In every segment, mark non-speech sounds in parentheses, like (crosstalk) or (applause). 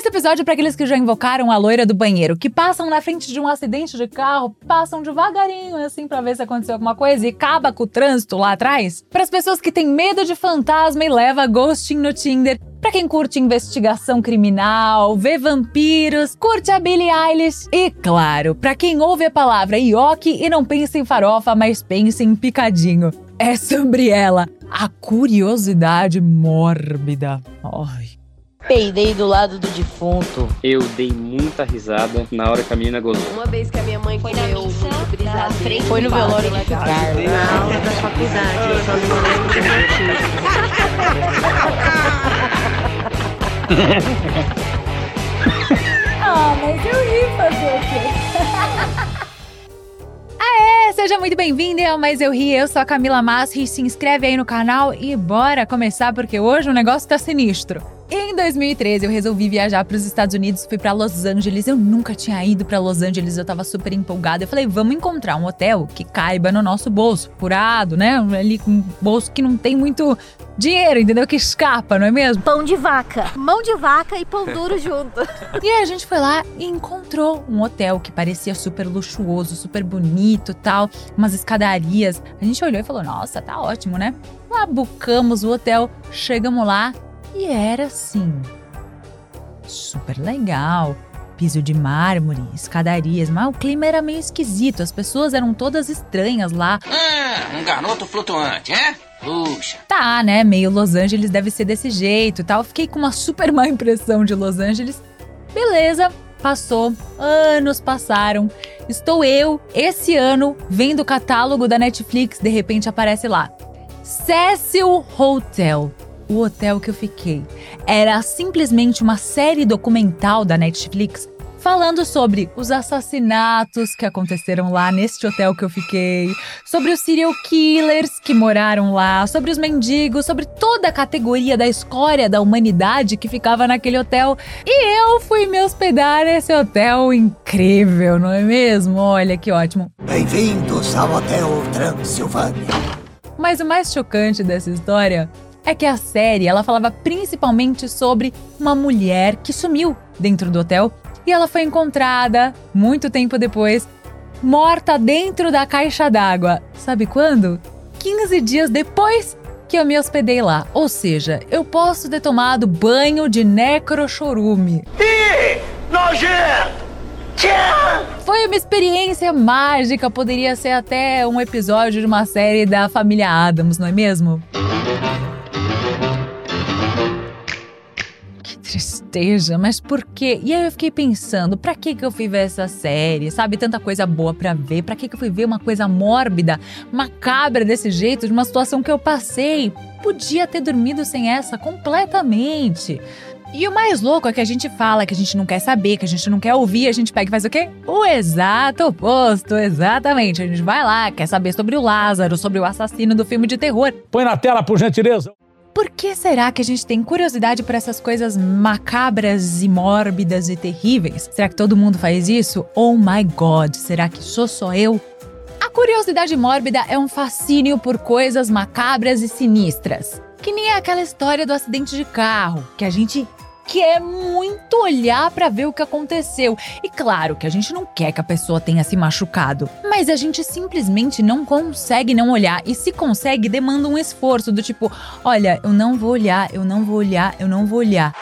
Esse episódio é para aqueles que já invocaram a loira do banheiro, que passam na frente de um acidente de carro, passam devagarinho assim para ver se aconteceu alguma coisa e acaba com o trânsito lá atrás. Para as pessoas que têm medo de fantasma e leva ghosting no Tinder. Para quem curte investigação criminal, vê vampiros, curte a Billie Eilish e, claro, para quem ouve a palavra ioki e não pensa em farofa, mas pensa em picadinho. É sobre ela, a curiosidade mórbida. Ai. Peidei do lado do defunto. Eu dei muita risada na hora que a menina gozou. Uma vez que a minha mãe foi comeu muito brisadeiro. Foi no velório de Carla. Na aula da faculdade, eu só não lembro do ah, mas eu ri fazer o quê? (laughs) Aê, seja muito bem-vindo ao Mais Eu Ri, eu sou a Camila Masri, se inscreve aí no canal e bora começar porque hoje o negócio tá sinistro. Em 2013, eu resolvi viajar para os Estados Unidos, fui para Los Angeles. Eu nunca tinha ido para Los Angeles, eu tava super empolgada. Eu falei, vamos encontrar um hotel que caiba no nosso bolso, furado, né? Ali com um bolso que não tem muito dinheiro, entendeu? Que escapa, não é mesmo? Pão de vaca, mão de vaca e pão duro (laughs) junto. e aí a gente foi lá e encontrou um hotel que parecia super luxuoso, super bonito, tal, umas escadarias. A gente olhou e falou: "Nossa, tá ótimo, né?" Lá bucamos o hotel, chegamos lá, e era assim. Super legal. Piso de mármore, escadarias, mas o clima era meio esquisito, as pessoas eram todas estranhas lá. Ah, um garoto flutuante, é? Puxa. Tá, né? Meio Los Angeles deve ser desse jeito e tal. Fiquei com uma super má impressão de Los Angeles. Beleza, passou, anos passaram. Estou eu, esse ano, vendo o catálogo da Netflix, de repente aparece lá. Cecil Hotel o hotel que eu fiquei. Era simplesmente uma série documental da Netflix falando sobre os assassinatos que aconteceram lá neste hotel que eu fiquei, sobre os serial killers que moraram lá, sobre os mendigos, sobre toda a categoria da escória da humanidade que ficava naquele hotel. E eu fui me hospedar nesse hotel incrível, não é mesmo? Olha que ótimo. Bem-vindos ao Hotel Transilvânia. Mas o mais chocante dessa história é que a série ela falava principalmente sobre uma mulher que sumiu dentro do hotel e ela foi encontrada muito tempo depois, morta dentro da caixa d'água. Sabe quando? 15 dias depois que eu me hospedei lá. Ou seja, eu posso ter tomado banho de necrochorume. Ih, nojento! Foi uma experiência mágica, poderia ser até um episódio de uma série da família Adams, não é mesmo? Tristeza, mas por quê? E aí eu fiquei pensando, pra que que eu fui ver essa série? Sabe, tanta coisa boa para ver, pra que que eu fui ver uma coisa mórbida, macabra desse jeito, de uma situação que eu passei? Podia ter dormido sem essa completamente. E o mais louco é que a gente fala que a gente não quer saber, que a gente não quer ouvir, a gente pega e faz o quê? O exato oposto, exatamente. A gente vai lá, quer saber sobre o Lázaro, sobre o assassino do filme de terror. Põe na tela, por gentileza. Por que será que a gente tem curiosidade por essas coisas macabras e mórbidas e terríveis? Será que todo mundo faz isso? Oh my god, será que sou só eu? A curiosidade mórbida é um fascínio por coisas macabras e sinistras. Que nem aquela história do acidente de carro, que a gente quer muito olhar para ver o que aconteceu. E claro que a gente não quer que a pessoa tenha se machucado, mas a gente simplesmente não consegue não olhar e se consegue demanda um esforço do tipo, olha, eu não vou olhar, eu não vou olhar, eu não vou olhar.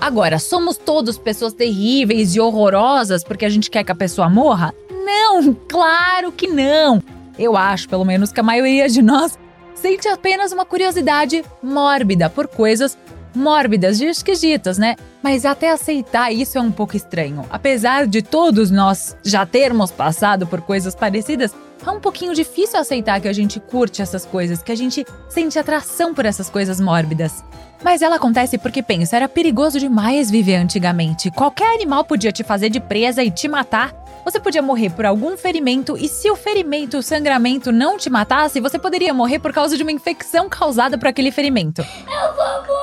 Agora, somos todos pessoas terríveis e horrorosas porque a gente quer que a pessoa morra? Não, claro que não. Eu acho, pelo menos, que a maioria de nós sente apenas uma curiosidade mórbida por coisas mórbidas e esquisitas, né? Mas até aceitar isso é um pouco estranho. Apesar de todos nós já termos passado por coisas parecidas, é um pouquinho difícil aceitar que a gente curte essas coisas, que a gente sente atração por essas coisas mórbidas. Mas ela acontece porque pensa, era perigoso demais viver antigamente. Qualquer animal podia te fazer de presa e te matar. Você podia morrer por algum ferimento e se o ferimento, o sangramento não te matasse, você poderia morrer por causa de uma infecção causada por aquele ferimento. Eu vou morrer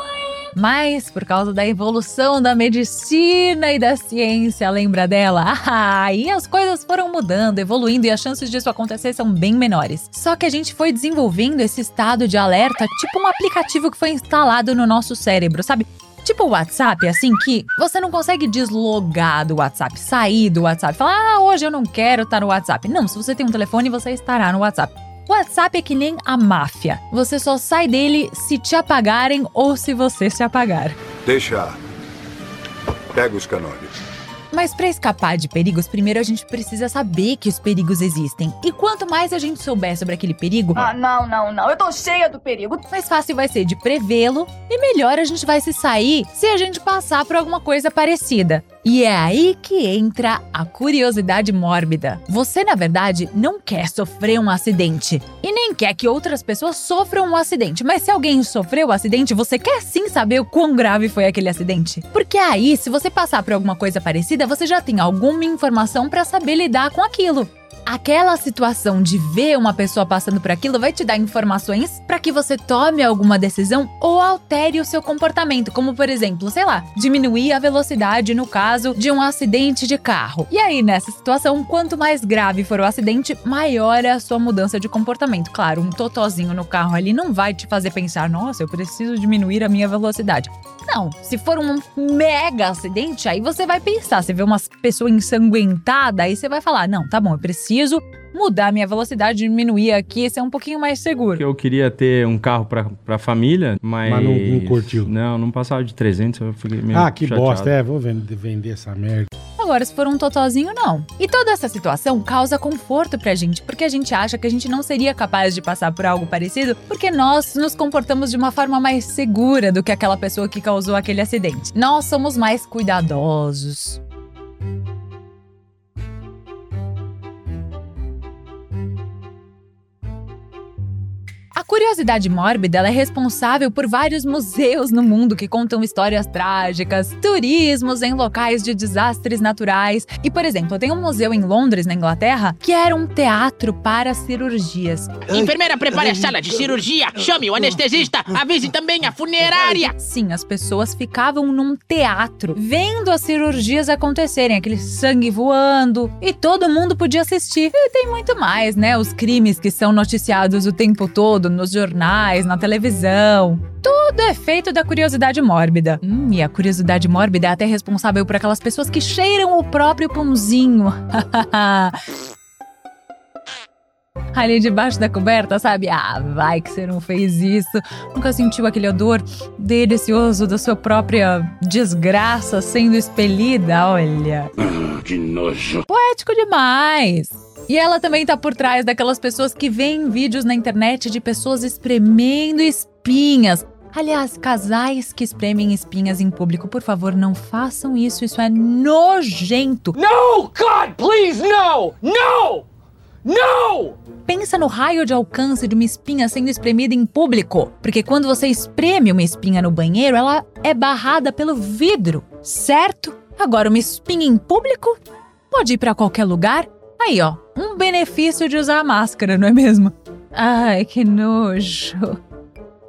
Mas por causa da evolução da medicina e da ciência, lembra dela? (laughs) Ah, aí as coisas foram mudando, evoluindo e as chances disso acontecer são bem menores. Só que a gente foi desenvolvendo esse estado de alerta, tipo um aplicativo que foi instalado no nosso cérebro, sabe? Tipo o WhatsApp, assim, que você não consegue deslogar do WhatsApp, sair do WhatsApp, falar, ah, hoje eu não quero estar no WhatsApp. Não, se você tem um telefone, você estará no WhatsApp. O WhatsApp é que nem a máfia. Você só sai dele se te apagarem ou se você se apagar. Deixa. Pega os canônicos. Mas para escapar de perigos, primeiro a gente precisa saber que os perigos existem. E quanto mais a gente souber sobre aquele perigo, Ah, não, não, não. Eu tô cheia do perigo. mais fácil vai ser de prevê-lo e melhor a gente vai se sair se a gente passar por alguma coisa parecida. E é aí que entra a curiosidade mórbida. Você, na verdade, não quer sofrer um acidente e nem quer que outras pessoas sofram um acidente, mas se alguém sofreu um acidente, você quer sim saber o quão grave foi aquele acidente. Porque aí, se você passar por alguma coisa parecida, você já tem alguma informação para saber lidar com aquilo. Aquela situação de ver uma pessoa passando por aquilo vai te dar informações para que você tome alguma decisão ou altere o seu comportamento, como por exemplo, sei lá, diminuir a velocidade no caso de um acidente de carro. E aí, nessa situação, quanto mais grave for o acidente, maior é a sua mudança de comportamento. Claro, um totozinho no carro ali não vai te fazer pensar, nossa, eu preciso diminuir a minha velocidade. Não, se for um mega acidente, aí você vai pensar, você vê uma pessoa ensanguentada, aí você vai falar, não, tá bom, eu preciso mudar a minha velocidade, diminuir aqui, ser um pouquinho mais seguro. Eu queria ter um carro pra, pra família, mas... Mas não- não curtiu. Não, não passava de 300, eu fiquei meio Ah, que chateado. bosta. É, vou vender, vender essa merda. Agora, se for um totozinho, não. E toda essa situação causa conforto pra gente, porque a gente acha que a gente não seria capaz de passar por algo parecido, porque nós nos comportamos de uma forma mais segura do que aquela pessoa que causou aquele acidente. Nós somos mais cuidadosos. Curiosidade mórbida ela é responsável por vários museus no mundo que contam histórias trágicas, turismos em locais de desastres naturais. E, por exemplo, tem um museu em Londres, na Inglaterra, que era um teatro para cirurgias. Enfermeira, prepare a sala de cirurgia. Chame o anestesista. Avise também a funerária. Sim, as pessoas ficavam num teatro, vendo as cirurgias acontecerem, aquele sangue voando, e todo mundo podia assistir. E tem muito mais, né? Os crimes que são noticiados o tempo todo nos jornais, na televisão. Tudo é feito da curiosidade mórbida. Hum, e a curiosidade mórbida é até responsável por aquelas pessoas que cheiram o próprio pãozinho. (laughs) Ali debaixo da coberta, sabe? Ah, vai que você não fez isso. Nunca sentiu aquele odor delicioso da sua própria desgraça sendo expelida? Olha. Que nojo. Poético demais! E ela também tá por trás daquelas pessoas que veem vídeos na internet de pessoas espremendo espinhas. Aliás, casais que espremem espinhas em público, por favor, não façam isso, isso é nojento. No, God, please, no! No! No! Pensa no raio de alcance de uma espinha sendo espremida em público. Porque quando você espreme uma espinha no banheiro, ela é barrada pelo vidro, certo? Agora, uma espinha em público pode ir pra qualquer lugar. Aí, ó, um benefício de usar máscara, não é mesmo? Ai, que nojo.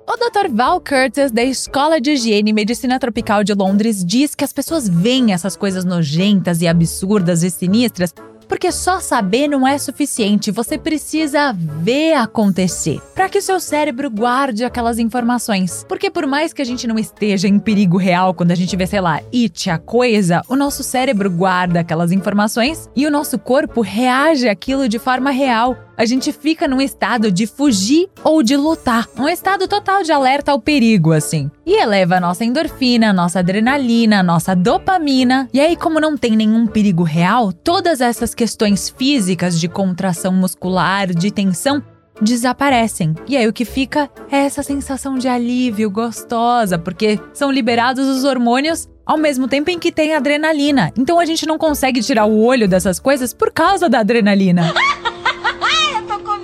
O Dr. Val Curtis, da Escola de Higiene e Medicina Tropical de Londres, diz que as pessoas veem essas coisas nojentas e absurdas e sinistras porque só saber não é suficiente, você precisa ver acontecer, para que o seu cérebro guarde aquelas informações. Porque por mais que a gente não esteja em perigo real quando a gente vê, sei lá, it a coisa, o nosso cérebro guarda aquelas informações e o nosso corpo reage àquilo de forma real. A gente fica num estado de fugir ou de lutar, um estado total de alerta ao perigo, assim. E eleva a nossa endorfina, nossa adrenalina, nossa dopamina. E aí, como não tem nenhum perigo real, todas essas questões físicas de contração muscular, de tensão, desaparecem. E aí o que fica é essa sensação de alívio gostosa, porque são liberados os hormônios ao mesmo tempo em que tem adrenalina. Então a gente não consegue tirar o olho dessas coisas por causa da adrenalina. (laughs)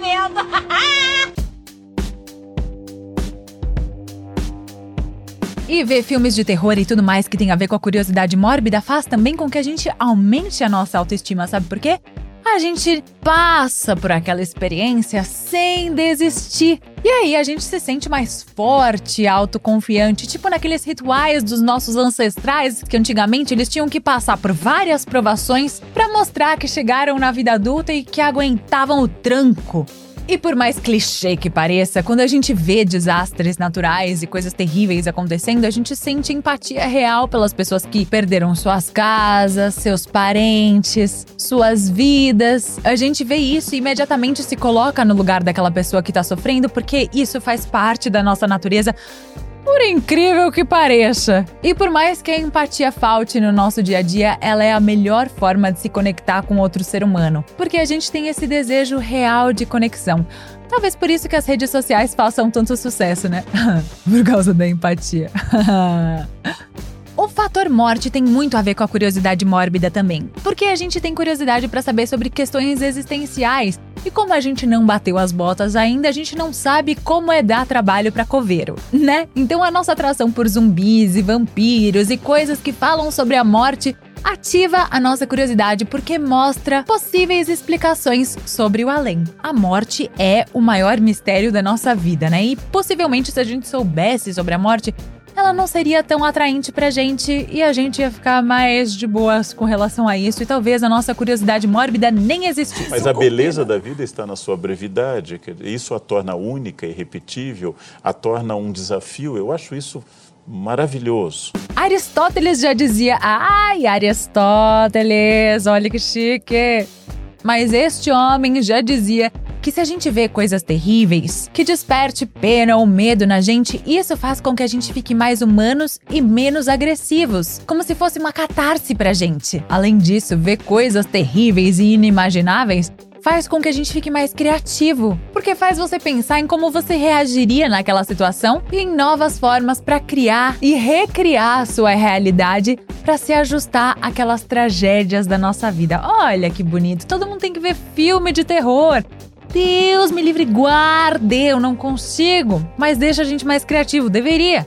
Medo. (laughs) E ver filmes de terror e tudo mais que tem a ver com a curiosidade mórbida faz também com que a gente aumente a nossa autoestima, sabe por quê? A gente passa por aquela experiência sem desistir. E aí a gente se sente mais forte, autoconfiante, tipo naqueles rituais dos nossos ancestrais que antigamente eles tinham que passar por várias provações para mostrar que chegaram na vida adulta e que aguentavam o tranco. E por mais clichê que pareça, quando a gente vê desastres naturais e coisas terríveis acontecendo, a gente sente empatia real pelas pessoas que perderam suas casas, seus parentes, suas vidas. A gente vê isso e imediatamente se coloca no lugar daquela pessoa que tá sofrendo, porque isso faz parte da nossa natureza por incrível que pareça. E por mais que a empatia falte no nosso dia a dia, ela é a melhor forma de se conectar com outro ser humano, porque a gente tem esse desejo real de conexão. Talvez por isso que as redes sociais façam tanto sucesso, né? (laughs) por causa da empatia. (laughs) O fator morte tem muito a ver com a curiosidade mórbida também, porque a gente tem curiosidade para saber sobre questões existenciais. E como a gente não bateu as botas ainda, a gente não sabe como é dar trabalho para coveiro, né? Então a nossa atração por zumbis e vampiros e coisas que falam sobre a morte ativa a nossa curiosidade porque mostra possíveis explicações sobre o além. A morte é o maior mistério da nossa vida, né? E possivelmente se a gente soubesse sobre a morte, ela não seria tão atraente pra gente e a gente ia ficar mais de boas com relação a isso e talvez a nossa curiosidade mórbida nem existisse. Mas a beleza da vida está na sua brevidade, isso a torna única e repetível, a torna um desafio. Eu acho isso maravilhoso. Aristóteles já dizia: "Ai, Aristóteles, olha que chique". Mas este homem já dizia que se a gente vê coisas terríveis, que desperte pena ou medo na gente, isso faz com que a gente fique mais humanos e menos agressivos, como se fosse uma catarse pra gente. Além disso, ver coisas terríveis e inimagináveis faz com que a gente fique mais criativo, porque faz você pensar em como você reagiria naquela situação e em novas formas para criar e recriar a sua realidade para se ajustar àquelas tragédias da nossa vida. Olha que bonito, todo mundo tem que ver filme de terror. Deus me livre, guarde, eu não consigo. Mas deixa a gente mais criativo, deveria.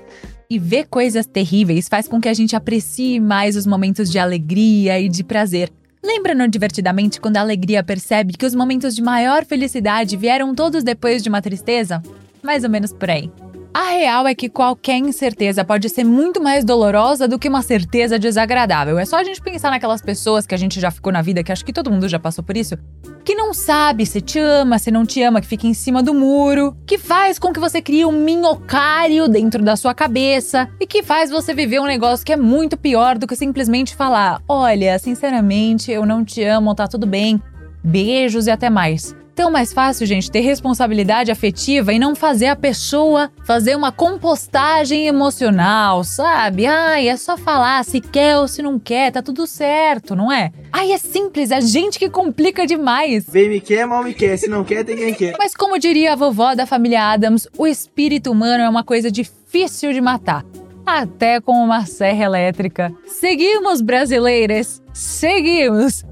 E ver coisas terríveis faz com que a gente aprecie mais os momentos de alegria e de prazer. Lembra no Divertidamente quando a alegria percebe que os momentos de maior felicidade vieram todos depois de uma tristeza? Mais ou menos por aí. A real é que qualquer incerteza pode ser muito mais dolorosa do que uma certeza desagradável. É só a gente pensar naquelas pessoas que a gente já ficou na vida, que acho que todo mundo já passou por isso, que não sabe se te ama, se não te ama, que fica em cima do muro, que faz com que você crie um minhocário dentro da sua cabeça e que faz você viver um negócio que é muito pior do que simplesmente falar: olha, sinceramente, eu não te amo, tá tudo bem, beijos e até mais tão mais fácil, gente, ter responsabilidade afetiva e não fazer a pessoa fazer uma compostagem emocional, sabe? Ai, é só falar se quer ou se não quer, tá tudo certo, não é? Ai, é simples, é gente que complica demais. Vem me quer, mal me quer, se não quer, tem quem quer. Mas como diria a vovó da família Adams, o espírito humano é uma coisa difícil de matar até com uma serra elétrica. Seguimos, brasileiras! Seguimos!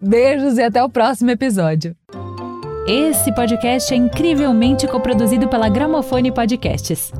Beijos e até o próximo episódio. Esse podcast é incrivelmente coproduzido pela Gramofone Podcasts.